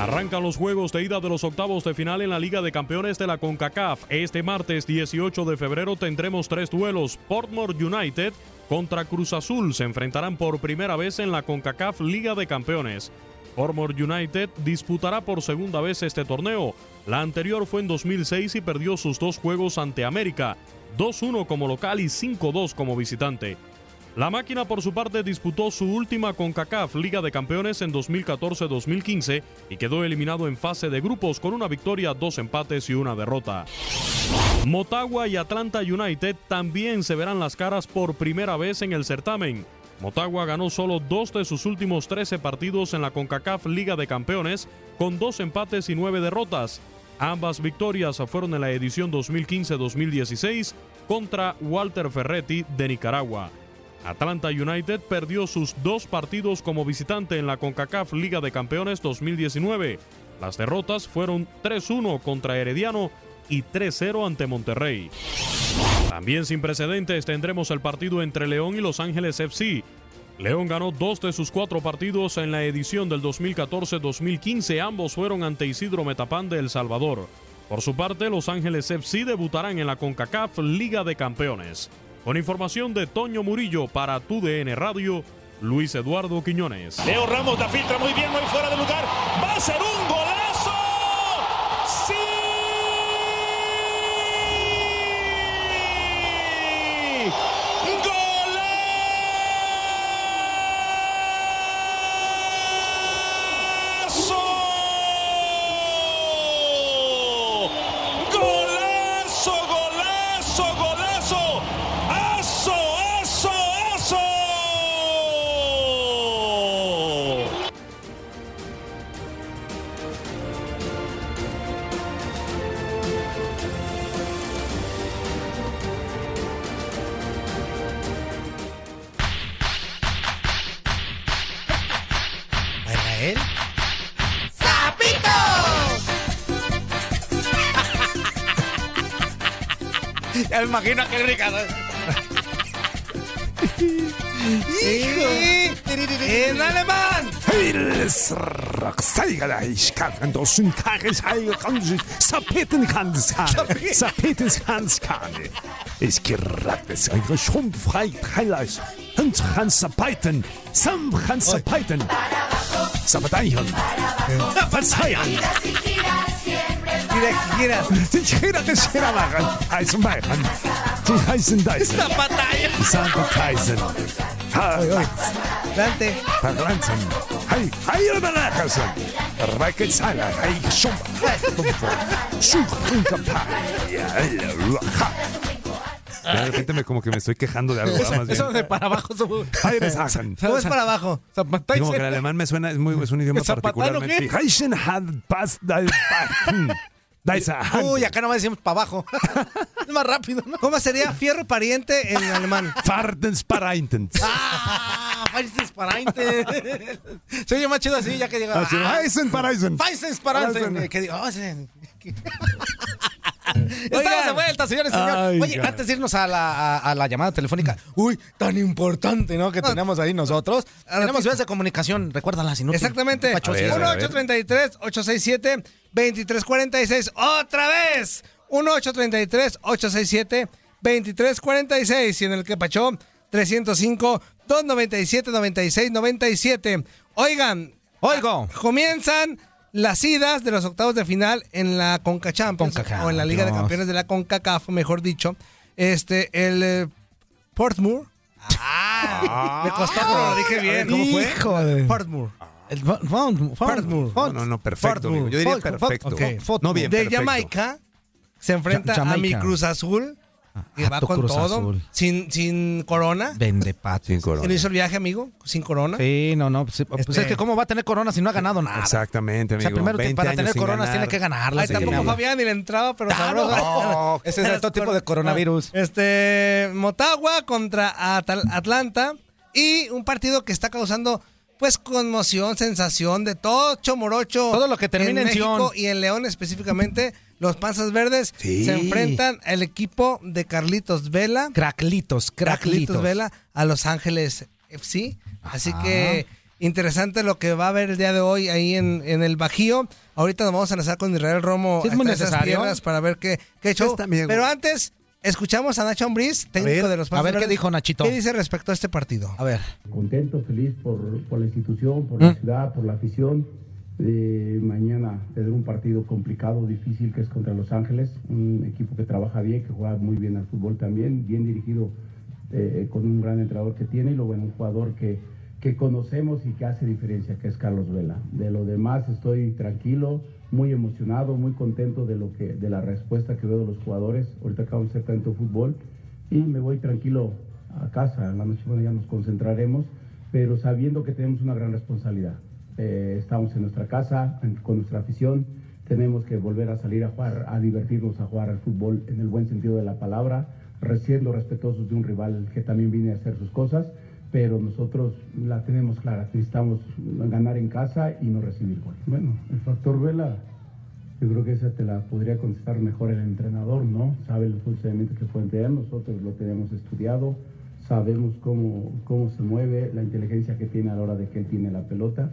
Arrancan los juegos de ida de los octavos de final en la Liga de Campeones de la CONCACAF. Este martes 18 de febrero tendremos tres duelos. Portmore United contra Cruz Azul se enfrentarán por primera vez en la CONCACAF Liga de Campeones. Portmore United disputará por segunda vez este torneo. La anterior fue en 2006 y perdió sus dos juegos ante América, 2-1 como local y 5-2 como visitante. La máquina por su parte disputó su última CONCACAF Liga de Campeones en 2014-2015 y quedó eliminado en fase de grupos con una victoria, dos empates y una derrota. Motagua y Atlanta United también se verán las caras por primera vez en el certamen. Motagua ganó solo dos de sus últimos 13 partidos en la CONCACAF Liga de Campeones, con dos empates y nueve derrotas. Ambas victorias fueron en la edición 2015-2016 contra Walter Ferretti de Nicaragua. Atlanta United perdió sus dos partidos como visitante en la CONCACAF Liga de Campeones 2019. Las derrotas fueron 3-1 contra Herediano y 3-0 ante Monterrey. También sin precedentes tendremos el partido entre León y Los Ángeles FC. León ganó dos de sus cuatro partidos en la edición del 2014-2015. Ambos fueron ante Isidro Metapán de El Salvador. Por su parte, Los Ángeles FC debutarán en la CONCACAF Liga de Campeones. Con información de Toño Murillo para tu DN Radio, Luis Eduardo Quiñones. Leo Ramos la filtra muy bien, muy fuera de lugar. Va a ser un golazo. me imagino aquel brincando. ¡Hijo! ¡En alemán! Ich gerät es ein Schrumpfrei Teilers und Hansa Sam Hansa Peiten, Heißen Bayern. Die heißen Dyson. Dante. Hey, hey. Hey. Such. De repente me como que me estoy quejando de algo. Eso, más bien. eso de para abajo. Hayresachen. ¿Cómo es para abajo? Como que el alemán me suena, es, muy, es un idioma ¿Zapatano particularmente. Daisa Uy, acá nomás decimos para abajo. es más rápido, ¿no? ¿Cómo sería fierro pariente en alemán? Fardenspareinten. Ah, Feisensparainte. Se oye más chido así, ya que diga. Ah. Feisensparainte. Heisen. Que diga, oh. Estamos de vuelta, señores y señores. Ay, Oye, cara. antes de irnos a la, a, a la llamada telefónica, uy, tan importante, ¿no? Que tenemos ahí nosotros. Tenemos vías de comunicación, recuérdalas, si no. Exactamente. Pacho, sí, 1-833-867-2346. ¡Otra vez! 1-833-867-2346. Y en el que pachó 305-297-9697. Oigan. Oigo. Comienzan las idas de los octavos de final en la Conca Champions. Conca o en la Liga de. Campeones de la CONCACAF, mejor dicho. Este, el eh, Portsmouth. Ah, me costó, pero lo dije bien. ¿Cómo fue? Híjole. Portsmouth. El Portsmouth. No, no, no, perfecto. amigo. Yo diría perfecto. ok. No bien, de perfecto. Jamaica se enfrenta Ja- a mi Jamaica. Cruz Azul, que va con Cruz todo, Azul. sin, sin corona. Vende patos. Sin Que corona. no hizo el viaje, amigo, sin corona. Sí, no, no. Pues, pues Este- es que ¿cómo va a tener corona si no ha ganado nada? Exactamente, O amigo. sea, primero 20 para años tener sin coronas ganar. tiene que ganarlas. Ahí sí, tampoco. Fabián ni le entraba, pero Claro. sabroso. No, ese es otro tipo de coronavirus. Este, Motagua contra Atal- Atlanta y un partido que está causando pues conmoción, sensación de todo chomorocho. Todo lo que termina en México Sion. y en León específicamente, los Panzas Verdes Sí. se enfrentan al equipo de Carlitos Vela. Craclitos, Carlitos craclitos. Vela a Los Ángeles FC. Así que interesante lo que va a haber el día de hoy ahí en, en el Bajío. Ahorita nos vamos a enlazar con Israel Romo Sí, es muy hasta esas tierras para ver qué, qué show. Pero antes, escuchamos a Nacho Ambriz, técnico ver, de los a ver Panzas qué dijo Nachito. ¿Qué dice respecto a este partido? A ver. contento, feliz por, por la institución, por ¿Mm? la ciudad, por la afición. Eh, mañana tendré un partido complicado, difícil, que es contra Los Ángeles, un equipo que trabaja bien, que juega muy bien al fútbol también, bien dirigido eh, con un gran entrenador que tiene y lo bueno, un jugador que, que conocemos y que hace diferencia, que es Carlos Vela. De lo demás estoy tranquilo, muy emocionado, muy contento de, lo que, de la respuesta que veo de los jugadores. Ahorita acabamos de hacer tanto fútbol y me voy tranquilo a casa. La noche bueno, ya nos concentraremos, pero sabiendo que tenemos una gran responsabilidad. Eh, estamos en nuestra casa, con nuestra afición, tenemos que volver a salir a jugar, a divertirnos, a jugar al fútbol en el buen sentido de la palabra, siendo respetuosos de un rival que también viene a hacer sus cosas, pero nosotros la tenemos clara, necesitamos ganar en casa y no recibir gol. Bueno, el factor Vela, yo creo que esa te la podría contestar mejor el entrenador, ¿no? Sabe el funcionamiento que puede tener, nosotros lo tenemos estudiado, sabemos cómo, cómo se mueve, la inteligencia que tiene a la hora de que él tiene la pelota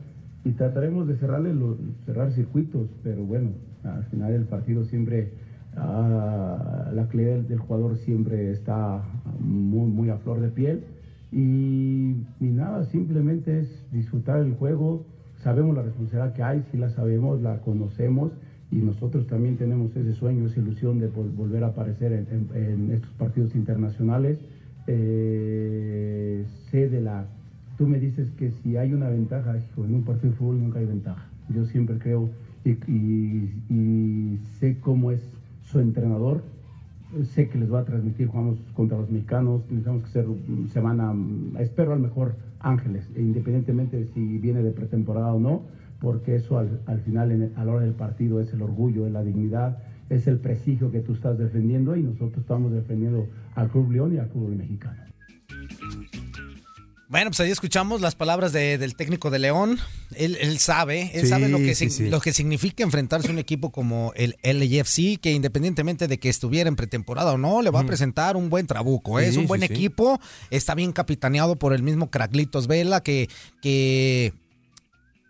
y trataremos de cerrarle lo- cerrar circuitos, pero bueno, al final el partido siempre, ah, la calidad del, jugador siempre está muy, muy a flor de piel y, y nada, simplemente es disfrutar el juego, sabemos la responsabilidad que hay, sí la sabemos, la conocemos y nosotros también tenemos ese sueño, esa ilusión de vol- volver a aparecer en estos partidos internacionales. Eh, sé de la... Tú me dices que si hay una ventaja, hijo, en un partido de fútbol nunca hay ventaja. Yo siempre creo y, y- sé cómo es su entrenador, sé que les va a transmitir, jugamos contra los mexicanos, tenemos que ser semana, espero al mejor Ángeles, e independientemente de si viene de pretemporada o no, porque eso al, al final, a la hora del partido, es el orgullo, es la dignidad, es el prestigio que tú estás defendiendo y nosotros estamos defendiendo al Club León y al fútbol mexicano. Bueno, pues ahí escuchamos las palabras de- del técnico de León. Él, él sabe, él Sí, sabe lo que, sí, sig- sí. lo que significa enfrentarse a un equipo como el LAFC, que independientemente de que estuviera en pretemporada o no, le va a presentar un buen trabuco. ¿eh? Es un buen equipo, está bien capitaneado por el mismo Craglitos Vela, que, que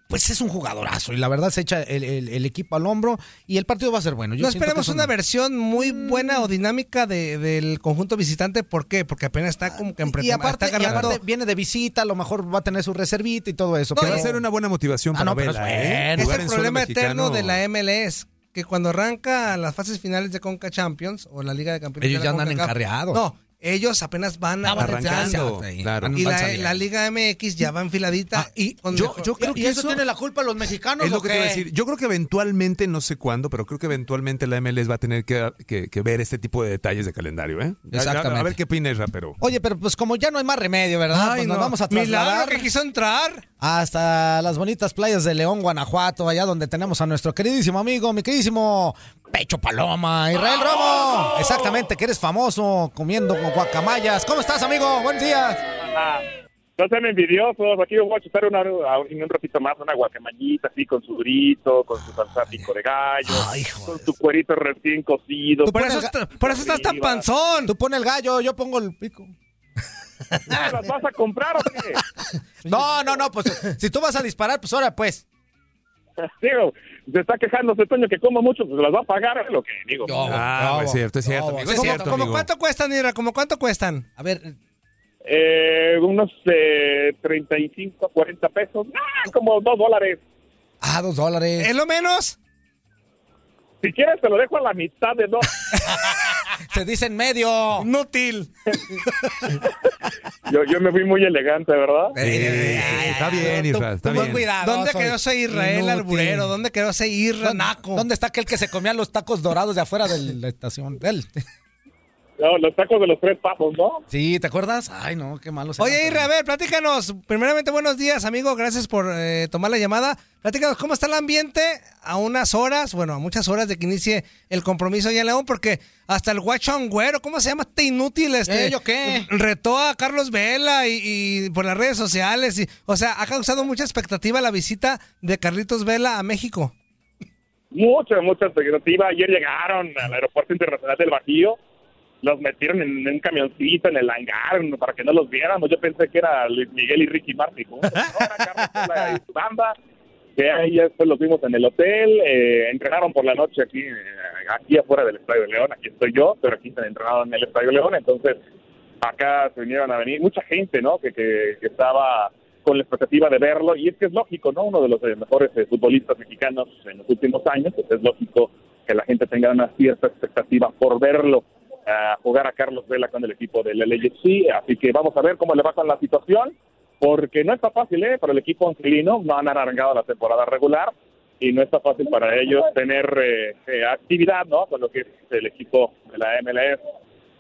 pues es un jugadorazo y la verdad se echa el, el- el equipo al hombro y el partido va a ser bueno. Yo no esperemos es una versión muy buena o dinámica de- del conjunto visitante. ¿Por qué? Porque apenas está como que en Y pretemporada. aparte, está y aparte viene de visita, a lo mejor va a tener su reservita y todo eso. Que pero- va a ser una buena motivación Ah, para no, Vela, es ¿eh? Es el en problema eterno de la MLS. Que cuando arranca las fases finales de Conca Champions o la Liga de Campeones. Ellos de la ya andan encarreados. No, ellos apenas van Ah, arrancando. claro. Y la, Liga MX ya va enfiladita. y con yo- mejor- yo creo ¿Y que eso eso- tiene la culpa los mexicanos Es lo que te iba a decir. Yo creo que eventualmente, no sé cuándo, pero creo que eventualmente la MLS va a tener que, que- que ver este tipo de detalles de calendario, ¿eh? A- Exactamente. A, ver qué opina Isra, pero... Oye, pero pues como ya no hay más remedio, ¿verdad? Ay, pues nos no. vamos a Milagro trasladar que quiso entrar. Hasta las bonitas playas de León, Guanajuato, allá donde tenemos a nuestro queridísimo amigo, mi queridísimo Pecho Paloma, Israel Romo. Exactamente, que eres famoso comiendo guacamayas. ¿Cómo estás, amigo? Buenos días. No sean envidiosos, aquí voy a chutar una, un ratito más una guacamayita así con su durito, con su salsa pico de gallo, con su cuerito recién cocido. Por pones eso, por eso estás tan panzón. Tú pones el gallo, yo pongo el pico. ¿Las vas a comprar o qué? No, no, no, pues si tú vas a disparar, pues ahora pues. Digo, se está quejando ese Toño que como mucho, pues las va a pagar, es lo que digo. Ah, es cierto, es cierto, amigo, es ¿Cómo, cierto, cómo amigo. cuánto cuestan, Ira? ¿Cómo cuánto cuestan? A ver, Eh, unos eh, 35, 40 pesos, ah, como 2 dólares. ah, dos dólares. ¿Es lo menos? Si quieres te lo dejo a la mitad de dos. Se dice en medio. Inútil. yo, yo me fui muy elegante, ¿verdad? Sí, está bien, Isra, está bien. cuidado. ¿Dónde quedó ese Israel Inútil. Arburero? ¿Dónde quedó ese Irra Naco? ¿Dónde está aquel que se comía los tacos dorados de afuera de la estación? Él. No, los tacos de los tres pasos, ¿no? Sí, ¿te acuerdas? Ay, no, qué malo. Oye, Irra, a ver, platícanos. Primeramente, buenos días, amigo. Gracias por eh, tomar la llamada. Platícanos, ¿cómo está el ambiente a unas horas, bueno, a muchas horas de que inicie el compromiso allá en León? Porque hasta el guachón güero, ¿cómo se llama este inútil? Este, ¿Eh, yo qué? Retó a Carlos Vela y, y por las redes sociales. Y, o sea, ha causado mucha expectativa la visita de Carlitos Vela a México. Mucha, mucha expectativa. Ayer llegaron al Aeropuerto Internacional del Bajío. Los metieron en un camioncito en el hangar para que no los viéramos. Yo pensé que era Luis Miguel y Ricky Martin. juntos. Y su banda. Que ahí ya después los vimos en el hotel. Eh, entrenaron por la noche aquí, eh, aquí afuera del Estadio de León. Aquí estoy yo, pero aquí se han entrenado en el Estadio León. Entonces, acá se vinieron a venir mucha gente, ¿no? Que, que, que estaba con la expectativa de verlo. Y es que es lógico, ¿no? Uno de los eh, mejores eh, futbolistas mexicanos en los últimos años. Pues es lógico que la gente tenga una cierta expectativa por verlo a jugar a Carlos Vela con el equipo del LAFC. Así que vamos a ver cómo le va con la situación, porque no está fácil, ¿eh? Para el equipo angelino, no han arrancado la temporada regular y no está fácil para ellos tener eh, eh, actividad, ¿no? Con lo que es el equipo de la MLS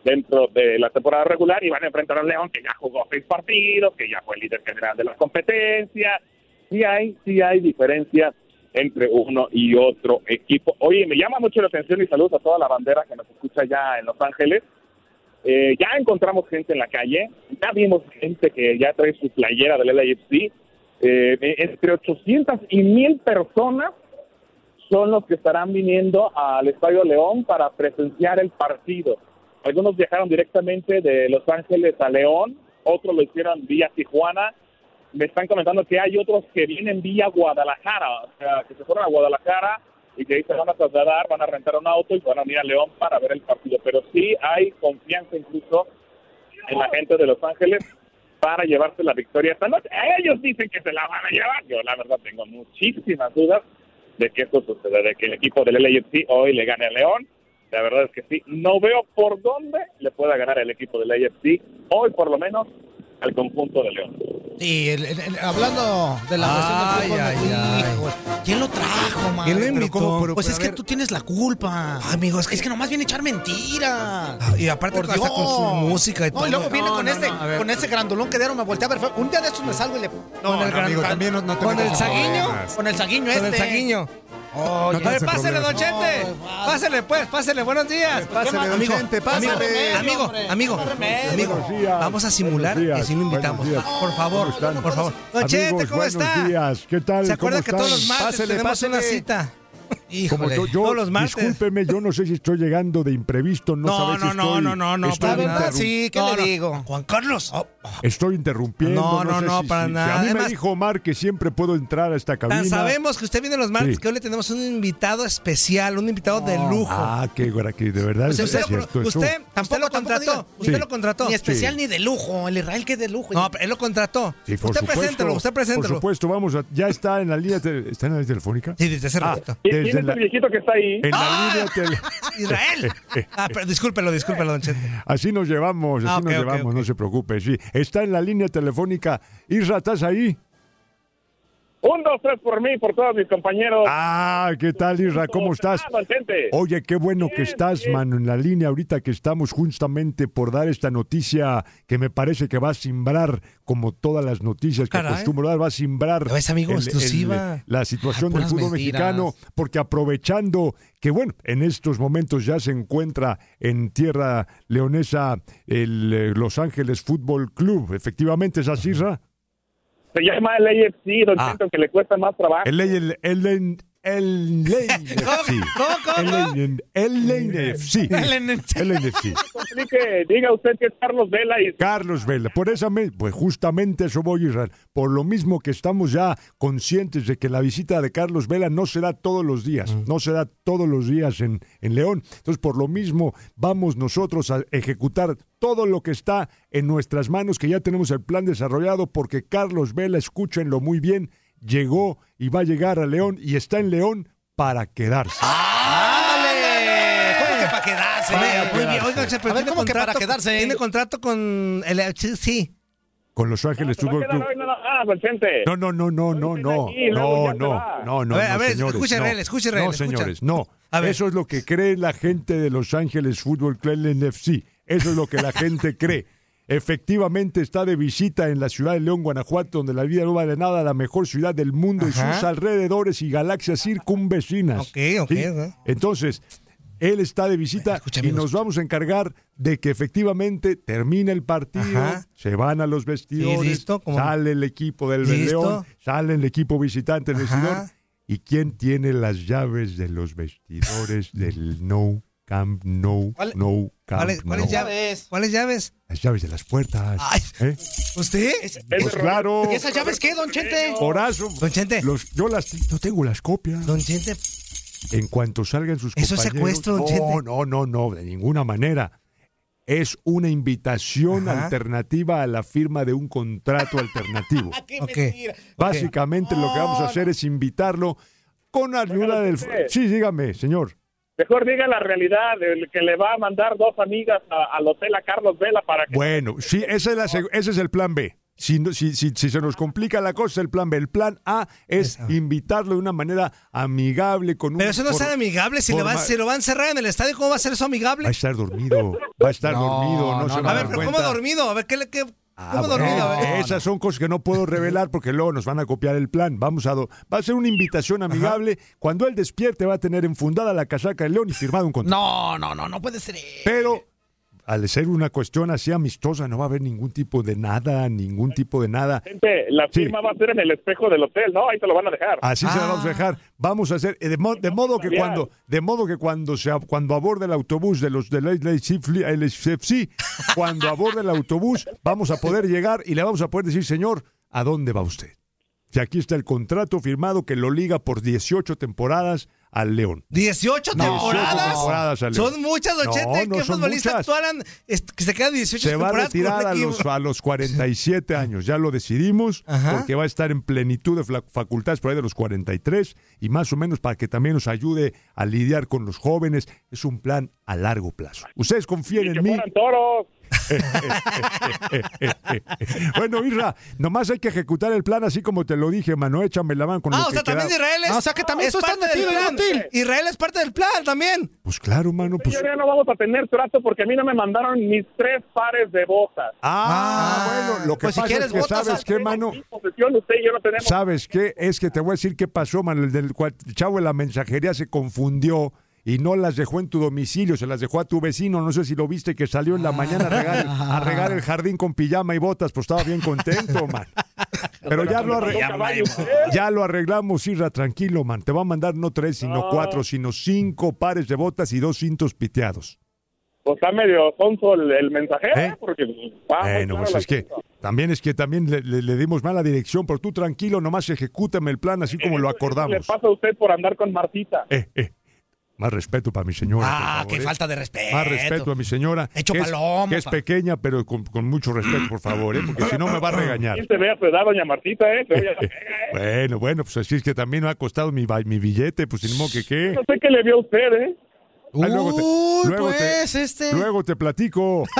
dentro de la temporada regular y van a enfrentar al León que ya jugó seis partidos, que ya fue el líder general de la competencia. Sí hay, sí hay diferencia entre uno y otro equipo. Oye, me llama mucho la atención y saludos a toda la bandera que nos escucha ya en Los Ángeles. Eh, ya encontramos gente en la calle, ya vimos gente que ya trae su playera del LAFC. Eh, entre 800 y 1000 personas son los que estarán viniendo al Estadio León para presenciar el partido. Algunos viajaron directamente de Los Ángeles a León, otros lo hicieron vía Tijuana. Me están comentando que hay otros que vienen vía Guadalajara, o sea, que se fueron a Guadalajara y que ahí se van a trasladar, van a rentar un auto y van a venir a León para ver el partido. Pero sí hay confianza incluso en la gente de Los Ángeles para llevarse la victoria esta noche. Ellos dicen que se la van a llevar. Yo la verdad tengo muchísimas dudas de que esto suceda, de que el equipo del LAFC hoy le gane a León. La verdad es que sí. No veo por dónde le pueda ganar el equipo del LAFC hoy por lo menos al conjunto de León. Sí, el- el- el- hablando de la cuestión del fútbol, hijo, ¿quién lo trajo, man? ¿Quién lo invitó? pues pero, es que ver. tú tienes la culpa. Amigo, es que- es que nomás viene a echar mentiras. Y aparte Por hasta con su música y No, todo. y luego viene No, con no, este, no, con ese grandulón que dieron, me volteé a ver. Un día de estos me salgo y le. con el gran- amigo, también no- no te con el saguiño. Con el saguiño Con este. el saguiño. A ver, pásele, don Chente. Pásele, pues, pásele. Buenos días. Pásele, don amigo, Chente, amigo, pásele. Amigo, amigo, amigo. Días. Vamos a simular días, que sí lo invitamos. Por favor, por favor. Don Chente, ¿cómo buenos está? días. ¿Qué tal? ¿Se acuerda ¿Cómo que todos los martes Pásele, tenemos una pásele. Como yo, yo- todos los discúlpeme, yo no sé si estoy llegando de imprevisto, no, No, sabes si no, no, estoy, no, no, no, estoy, para nada. Sí, ¿qué No, le no. digo? Juan Carlos. estoy interrumpiendo. No, no, sé no, si- para si- si nada. a mí me Además- dijo Omar que siempre puedo entrar a esta cabina. Sabemos que usted viene los martes Sí. que hoy le tenemos un invitado especial, un invitado de lujo. Ah, qué que de verdad Usted, es usted- cierto eso. usted tampoco lo contrató. diga. Usted Sí. lo contrató. Ni especial Sí. ni de lujo. El Israel que es de lujo. No, pero él lo contrató. Sí, por usted supuesto, preséntelo, usted Por preséntelo. supuesto, vamos a, ya está en la línea, ¿está en la línea telefónica? Sí, desde hace Ah, ratito. ¿Quién desde es la- el viejito que está ahí? en la ¡Ah! línea tele- Israel. Ah, pero discúlpelo, discúlpelo, don Chente. Así nos llevamos, así Ah, ok, nos ok, llevamos, ok. no se preocupe, sí. Está en la línea telefónica. Isra, ¿estás ahí? Un, dos, tres por mí, por todos mis compañeros. Ah, ¿qué tal, Isra? ¿Cómo estás? Oye, qué bueno que estás, mano, en la línea ahorita que estamos justamente por dar esta noticia que me parece que va a simbrar, como todas las noticias que Caray. acostumbro dar, va a simbrar ves, amigo, el- el- exclusiva. la situación Ah, del fútbol mentiras. mexicano, porque aprovechando que, bueno, en estos momentos ya se encuentra en tierra leonesa el eh, Los Ángeles Fútbol Club, efectivamente, ¿es así, Isra? Se llama el AFC, don Ah. Chente, aunque le cuesta más trabajo. El el el el el LNFC. ¿Cómo, cómo? El el LNFC. El. Complique, diga usted que es Carlos Vela y Carlos Vela, por esa me- pues justamente eso voy Israel, por lo mismo que estamos ya conscientes de que la visita de Carlos Vela no será todos los días, no será todos los días en, en León, entonces por lo mismo vamos nosotros a ejecutar todo lo que está en nuestras manos, que ya tenemos el plan desarrollado, porque Carlos Vela, escúchenlo muy bien, llegó y va a llegar a León y está en León para quedarse. ¿Cómo que para quedarse? Para Muy bien. Oiga, tiene ¿cómo que para contrato- quedarse? Tiene contrato con el sí, sí. Con Los Ángeles Fútbol Club. No, no, no, no, no, no, no, no, no, no, A ver, no, a ver, señores, escuche, no. Señores, no. A ver. Eso es lo que cree la gente de Los Ángeles Fútbol Club NFC. Eso es lo que la gente cree. Efectivamente está de visita en la ciudad de León, Guanajuato, donde la vida no vale nada, la mejor ciudad del mundo y sus alrededores y galaxias circunvecinas. Ok, ok, ¿Sí? Entonces, él está de visita y nos vamos a encargar de que efectivamente termine el partido, Ajá. se van a los vestidores, sale el equipo del Listo. León, sale el equipo visitante del vestidor. ¿Y quién tiene las llaves de los vestidores del No Camp No, ¿Cuál- No Camp ¿Cuáles No? cuáles llaves? ¿Cuáles llaves? Las llaves de las puertas. Ay. ¿eh? ¿Usted? Pues claro. ¿Y esas llaves qué, don Chente? Horazo, Don Chente. los, yo las no tengo las copias. Don Chente, En cuanto salgan sus Eso es compañeros. secuestro, don no, Chente. no, no, no, de ninguna manera. Es una invitación Ajá. alternativa a la firma de un contrato alternativo. ¡Qué Ok. mentira! Básicamente lo que vamos a hacer es invitarlo con ayuda del... Sí, dígame, señor. Mejor diga la realidad, el que le va a mandar dos amigas a- al hotel a Carlos Vela para que... Bueno, sí, ese es, la ese es el plan B. Si, no- si, si, si se nos complica la cosa, el plan B. El plan A es Eso. invitarlo de una manera amigable, con un... pero eso no es tan amigable. Si le forma- se lo van a encerrar en el estadio, ¿cómo va a ser eso amigable? Va a estar dormido, va a estar No, dormido, no, no, se no, va A a ver, dar pero ¿cómo dormido? A ver, ¿qué le qué? Ah. Esas son cosas que no puedo revelar porque luego nos van a copiar el plan. Vamos a do- va a ser una invitación amigable. Cuando él despierte va a tener enfundada la casaca de León y firmado un contrato. No, no, no, no puede ser. Pero al ser una cuestión así amistosa no va a haber ningún tipo de nada, ningún tipo de nada. Gente, la Sí. firma va a ser en el espejo del hotel, ¿no? Ahí te lo van a dejar. Así se la vamos a Ah. dejar. Vamos a hacer eh, de, mo- de modo que cuando de modo que cuando se cuando aborde el autobús de los de la LFC, cuando aborde el autobús vamos a poder llegar y le vamos a poder decir, "Señor, ¿a dónde va usted?" Si aquí está el contrato firmado que lo liga por 18 temporadas al León. 18 No, temporadas. 18 temporadas, Ale. Son muchas, don No, no ¿Qué son futbolista est- que se queda 18 Se va a temporadas con un retirar a los, a los 47 años, ya lo decidimos, Ajá. porque va a estar en plenitud de facultades por ahí de los 43 y más o menos para que también nos ayude a lidiar con los jóvenes. Es un plan a largo plazo. Ustedes confíen Y que en mí. toros. bueno, Isra, nomás hay que ejecutar el plan así como te lo dije, mano. Échame la mano con Ah, lo o que sea, también queda. Israel es. Ah, o sea, que también es tú estás parte del metido, plan. inútil. Israel es parte del plan también. Pues claro, mano, pues. Yo ya no vamos a tener trato porque a mí no me mandaron mis tres pares de botas. Ah, bueno, lo que pues si pasa quieres es que botas, sabes qué, mano. Posesión usted y yo no tenemos. ¿Sabes qué? Es que te voy a decir qué pasó, mano. El del cual- chavo de la mensajería se confundió y no las dejó en tu domicilio, se las dejó a tu vecino. No sé si lo viste que salió en la mañana a regar, a regar el jardín con pijama y botas, pues estaba bien contento, man. Pero ya lo, arre- ya lo arreglamos, Irra, tranquilo, man. Te va a mandar no tres, sino cuatro, sino cinco pares de botas y dos cintos piteados. Pues está medio sonso el, el mensajero, ¿Eh? porque muy Bueno, pues es que también es que también le, le- le dimos mala dirección, pero tú tranquilo, nomás ejecútame el plan así como lo Le acordamos. pasa a usted por andar con Martita. Eh, eh. Más respeto para mi señora. Ah, por favor, qué ¿eh? falta de respeto. Más respeto a mi señora. Hecho que es, que es pequeña, pero con, con mucho respeto, por favor, ¿eh? porque si no me va a regañar. ¿Quién se ve a su edad, doña Martita, eh? Se ve a- Bueno, bueno, pues así es que también me ha costado mi, mi billete, pues sin modo que qué. No sé qué le vio a usted, ¿eh? Luego te, Uy, luego te- pues, este. luego te platico.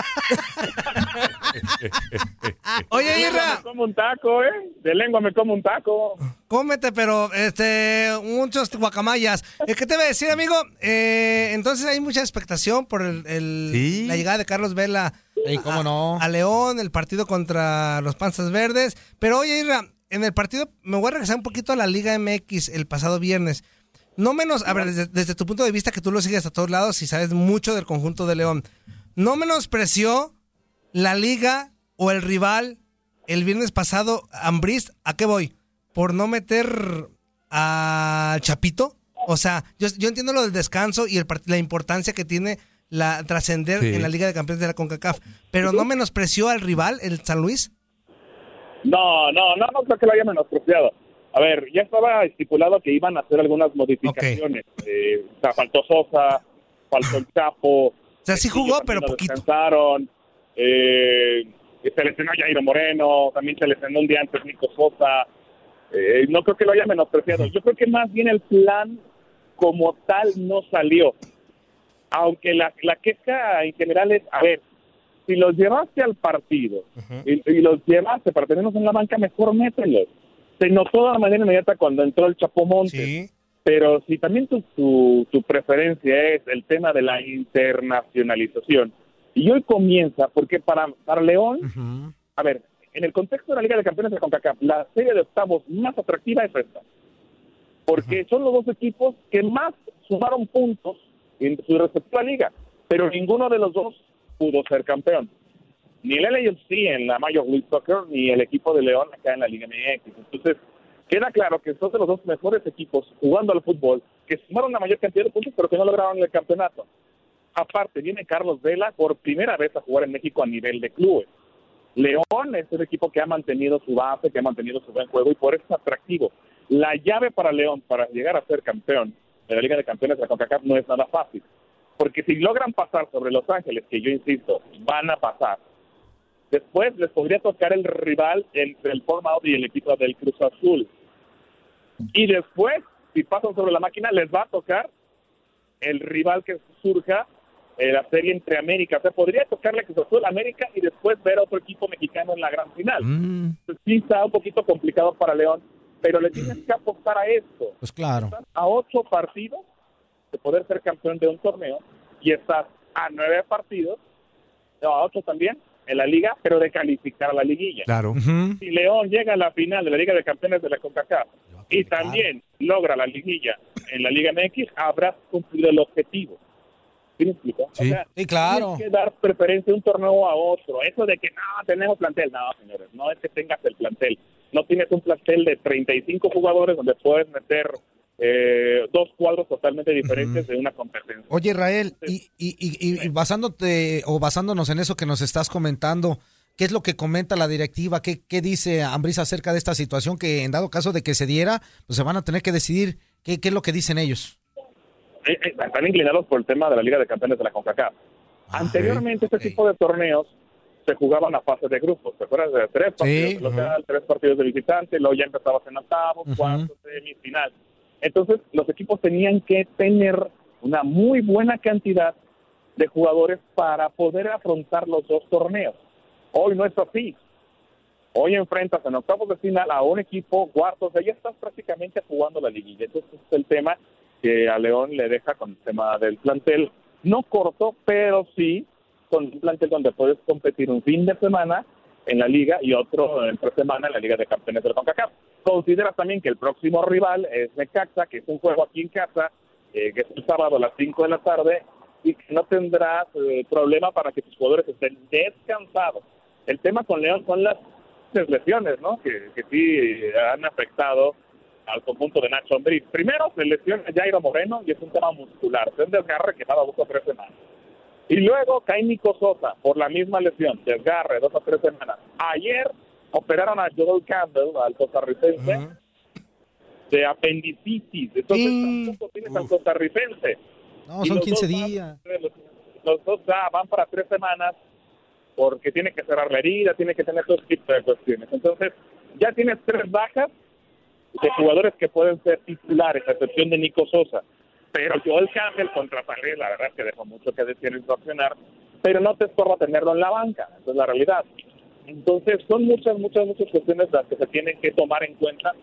Oye, Irra, me como un taco, ¿eh? De lengua me como un taco. cómete, pero este, muchos guacamayas. Eh, ¿Qué te voy a decir, amigo? Eh, entonces hay mucha expectación por el, el- Sí. la llegada de Carlos Vela Ey, cómo no. a León, el partido contra los Panzas Verdes. Pero oye, Irra, en el partido me voy a regresar un poquito a la Liga MX el pasado viernes. No menos, a ver, desde, desde tu punto de vista que tú lo sigues a todos lados y sabes mucho del conjunto de León, ¿no menospreció la liga o el rival el viernes pasado, Ambriz? ¿A qué voy? ¿Por no meter a Chapito? O sea, yo, yo entiendo lo del descanso y el la importancia que tiene la trascender Sí. en la Liga de Campeones de la CONCACAF, pero no menospreció al rival, el San Luis. No, no, no, no creo que lo haya menospreciado. A ver, ya estaba estipulado que iban a hacer algunas modificaciones. Eh, o sea, faltó Sosa, faltó el Chapo. O sea, sí jugó, pero poquito. Descansaron. Eh, se lesionó Jairo Moreno, también se lesionó un día antes Nico Sosa. Eh, no creo que lo haya menospreciado. Yo creo que más bien el plan como tal no salió. Aunque la, la queja en general es, a ver, si los llevaste al partido y, y los llevaste para tenerlos en la banca, mejor mételos. Se notó de manera inmediata cuando entró el Chapo Montes. Pero si también tu, tu, tu preferencia es el tema de la internacionalización, y hoy comienza, porque para, para León, a ver, en el contexto de la Liga de Campeones de CONCACAF, la serie de octavos más atractiva es esta. Porque son los dos equipos que más sumaron puntos en su respectiva liga, pero ninguno de los dos pudo ser campeón. Ni el LAFC en la Major League Soccer, ni el equipo de León acá en la Liga MX. Entonces, queda claro que son los dos mejores equipos jugando al fútbol, que sumaron la mayor cantidad de puntos, pero que no lograron el campeonato. Aparte, viene Carlos Vela por primera vez a jugar en México a nivel de clubes. León es un equipo que ha mantenido su base, que ha mantenido su buen juego y por eso es atractivo. La llave para León para llegar a ser campeón de la Liga de Campeones de la CONCACAF no es nada fácil. Porque si logran pasar sobre Los Ángeles, que yo insisto, van a pasar, después les podría tocar el rival entre el Out y el equipo del Cruz Azul. Y después, si pasan sobre la máquina, les va a tocar el rival que surja en la serie entre América. O sea, podría tocarle Cruz Azul, América y después ver a otro equipo mexicano en la gran final. Entonces, sí está un poquito complicado para León, pero le tienes que apostar a esto. Pues claro. A ocho partidos de poder ser campeón de un torneo y estás a nueve partidos, no, a ocho también, en la liga, pero de calificar a la liguilla. Claro. Si León llega a la final de la Liga de Campeones de la CONCACAF y también logra la liguilla en la Liga MX, habrás cumplido el objetivo. ¿Sí me explico? Sí. Sí, claro. Tienes que dar preferencia de un torneo a otro. Eso de que no, tenemos plantel. No, señores, no es que tengas el plantel. No tienes un plantel de 35 jugadores donde puedes meter eh, dos cuadros totalmente diferentes de una competencia. Oye, Israel, y, y, y- y basándote o basándonos en eso que nos estás comentando, ¿qué es lo que comenta la directiva? ¿Qué, qué dice Ambriz acerca de esta situación que en dado caso de que se diera, pues se van a tener que decidir qué, qué es lo que dicen ellos? Eh, eh, están inclinados por el tema de la Liga de Campeones de la CONCACAF. Anteriormente este tipo de torneos se jugaban a fase de grupos. ¿Te acuerdas de tres partidos de local, tres partidos de visitante, luego ya empezabas en octavos, Ujú. cuartos, semifinal? Entonces los equipos tenían que tener una muy buena cantidad de jugadores para poder afrontar los dos torneos. Hoy no es así. Hoy enfrentas en octavos de final a un equipo cuartos, ya estás prácticamente jugando la liguilla. Entonces es el tema que a León le deja con el tema del plantel, no corto, pero sí con un plantel donde puedes competir un fin de semana en la liga y otro entre semana en la Liga de Campeones del CONCACAF. Considera también que el próximo rival es Necaxa, que es un juego aquí en casa, eh, que es el sábado a las 5 de la tarde, y que no tendrás eh, problema para que tus jugadores estén descansados. El tema con León son las lesiones, ¿no? Que, que sí han afectado al conjunto de Nacho Ambriz. Primero se lesiona Jairo Moreno y es un tema muscular, es un desgarre que va a o tres semanas. Y luego cae Nico Sosa por la misma lesión, desgarre, dos o tres semanas. Ayer operaron a Joel Campbell, al costarricense, de apendicitis. Entonces tampoco tienes al costarricense. No, Y son los 15 dos van- días. Los, los dos ya van para tres semanas porque tiene que cerrar la herida, tiene que tener todo tipo de cuestiones. Entonces, ya tienes tres bajas de jugadores que pueden ser titulares, a excepción de Nico Sosa. Pero Joel Campbell contra París, la verdad es que dejó mucho que decir en su accionar, pero no te estorba tenerlo en la banca, esa es la realidad. Entonces, son muchas, muchas, muchas cuestiones las que se tienen que tomar en cuenta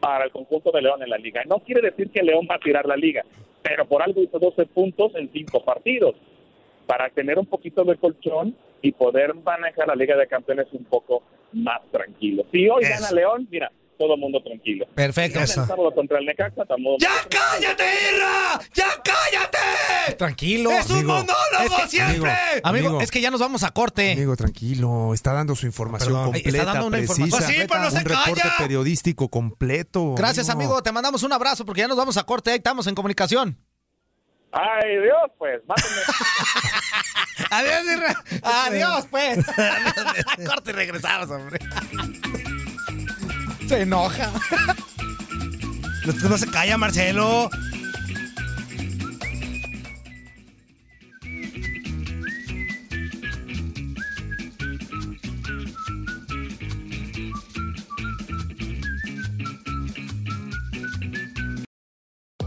para el conjunto de León en la liga. No quiere decir que León va a tirar la liga, pero por algo hizo 12 puntos en 5 partidos, para tener un poquito de colchón y poder manejar la Liga de Campeones un poco más tranquilo. Si hoy gana León, mira, todo el mundo tranquilo. Perfecto. Contra el Necaxa, tampoco. ¡Ya cállate, Irra! ¡Ya cállate! Tranquilo. ¡Es un monólogo Es que- siempre! Amigo, Amigo. es que ya nos vamos a corte. Amigo, tranquilo. Está dando su información Perdón. completa, Está dando una precisa. información Pues sí, pero no se un reporte calla. periodístico completo. Gracias, amigo. Te mandamos un abrazo porque ya nos vamos a corte. Ahí estamos en comunicación. Ay, Dios, pues, mátenme. Adiós, Irra. Adiós, pues. corte y regresamos, hombre. Se enoja. No, se calla, Marcelo.